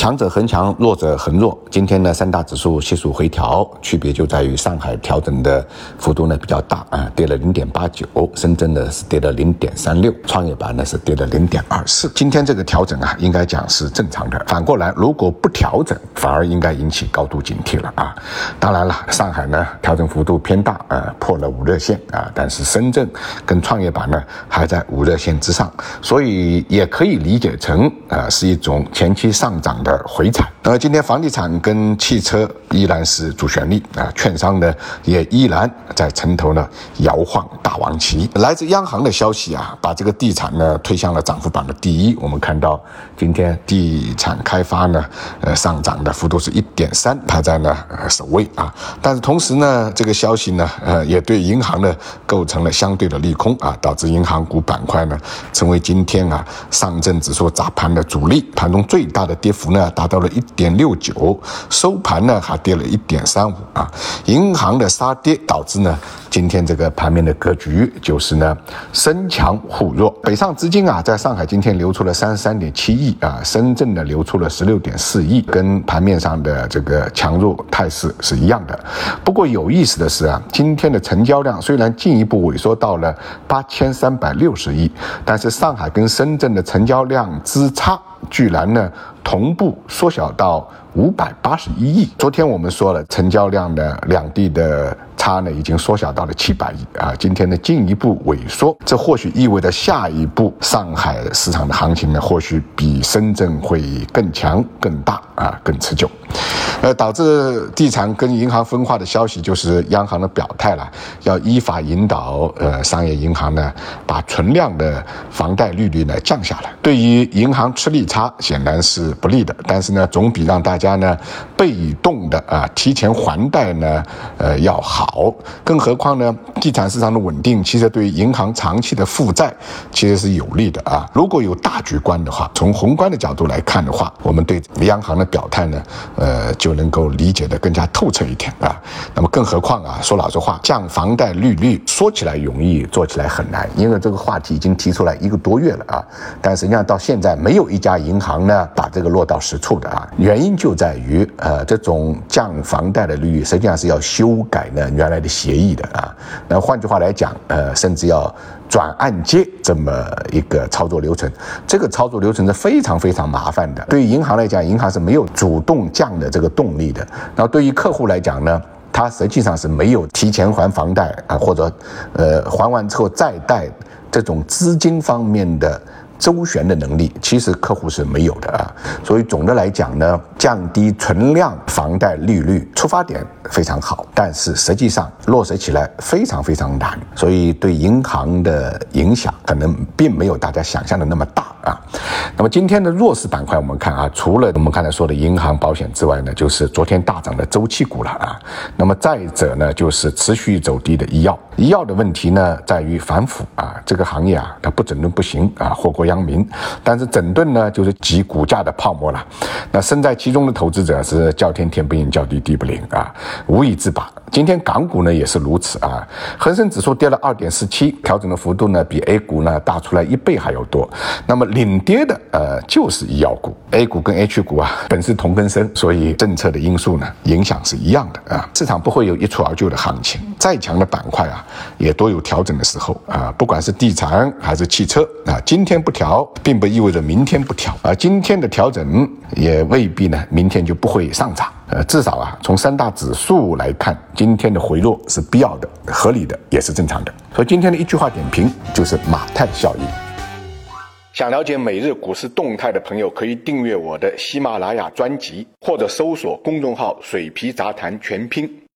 强者恒强，弱者恒弱。今天呢，三大指数悉数回调，区别就在于上海调整的幅度呢比较大啊，跌了零点八九；深圳呢是跌了零点三六，创业板呢是跌了零点二四。今天这个调整啊，应该讲是正常的。反过来，如果不调整，反而应该引起高度警惕了啊。当然了，上海呢调整幅度偏大啊，破了五热线啊，但是深圳跟创业板呢还在五热线之上，所以也可以理解成啊是一种前期上涨的。而回踩，那今天房地产跟汽车依然是主旋律啊，券商呢也依然在城头呢摇晃大王旗。来自央行的消息啊，把这个地产呢推向了涨幅榜的第一。我们看到今天地产开发呢，呃上涨的幅度是一点三，排在呢首位啊。但是同时呢，这个消息呢，呃也对银行呢构成了相对的利空啊，导致银行股板块呢成为今天啊上证指数砸盘的主力，盘中最大的跌幅呢。达到了一点六九，收盘呢还跌了一点三五啊。银行的杀跌导致呢，今天这个盘面的格局就是呢，深强互弱。北上资金啊，在上海今天流出了三十三点七亿啊，深圳呢流出了十六点四亿，跟盘面上的这个强弱态势是一样的。不过有意思的是啊，今天的成交量虽然进一步萎缩到了八千三百六十亿，但是上海跟深圳的成交量之差。居然呢，同步缩小到五百八十一亿。昨天我们说了，成交量的两地的。差呢已经缩小到了七百亿啊，今天呢进一步萎缩，这或许意味着下一步上海市场的行情呢，或许比深圳会更强、更大啊、更持久。呃，导致地产跟银行分化的消息就是央行的表态了，要依法引导呃商业银行呢把存量的房贷利率呢降下来。对于银行吃利差显然是不利的，但是呢总比让大家呢被动的啊提前还贷呢呃要好。好，更何况呢？地产市场的稳定，其实对于银行长期的负债其实是有利的啊。如果有大局观的话，从宏观的角度来看的话，我们对央行的表态呢，呃，就就能够理解的更加透彻一点啊。那么，更何况啊，说老实话，降房贷利率说起来容易，做起来很难，因为这个话题已经提出来一个多月了啊。但实际上到现在，没有一家银行呢把这个落到实处的啊。原因就在于，呃，这种降房贷的利率实际上是要修改呢。原来的协议的啊，那换句话来讲，呃，甚至要转按揭这么一个操作流程，这个操作流程是非常非常麻烦的。对于银行来讲，银行是没有主动降的这个动力的。然后对于客户来讲呢，他实际上是没有提前还房贷啊，或者呃还完之后再贷这种资金方面的。周旋的能力其实客户是没有的啊，所以总的来讲呢，降低存量房贷利率出发点非常好，但是实际上落实起来非常非常难，所以对银行的影响可能并没有大家想象的那么大啊。那么今天的弱势板块，我们看啊，除了我们刚才说的银行、保险之外呢，就是昨天大涨的周期股了啊。那么再者呢，就是持续走低的医药。医药的问题呢，在于反腐啊，这个行业啊，它不整顿不行啊，祸国殃民。但是整顿呢，就是挤股价的泡沫了。那身在其中的投资者是叫天天不应，叫地地不灵啊，无以自拔。今天港股呢也是如此啊，恒生指数跌了二点四七，调整的幅度呢比 A 股呢大出来一倍还要多。那么领跌的呃就是医药股，A 股跟 H 股啊本是同根生，所以政策的因素呢影响是一样的啊。市场不会有一蹴而就的行情，再强的板块啊。也都有调整的时候啊，不管是地产还是汽车啊，今天不调，并不意味着明天不调啊。今天的调整也未必呢，明天就不会上涨。呃，至少啊，从三大指数来看，今天的回落是必要的、合理的，也是正常的。所以今天的一句话点评就是马太效应。想了解每日股市动态的朋友，可以订阅我的喜马拉雅专辑，或者搜索公众号“水皮杂谈全拼”。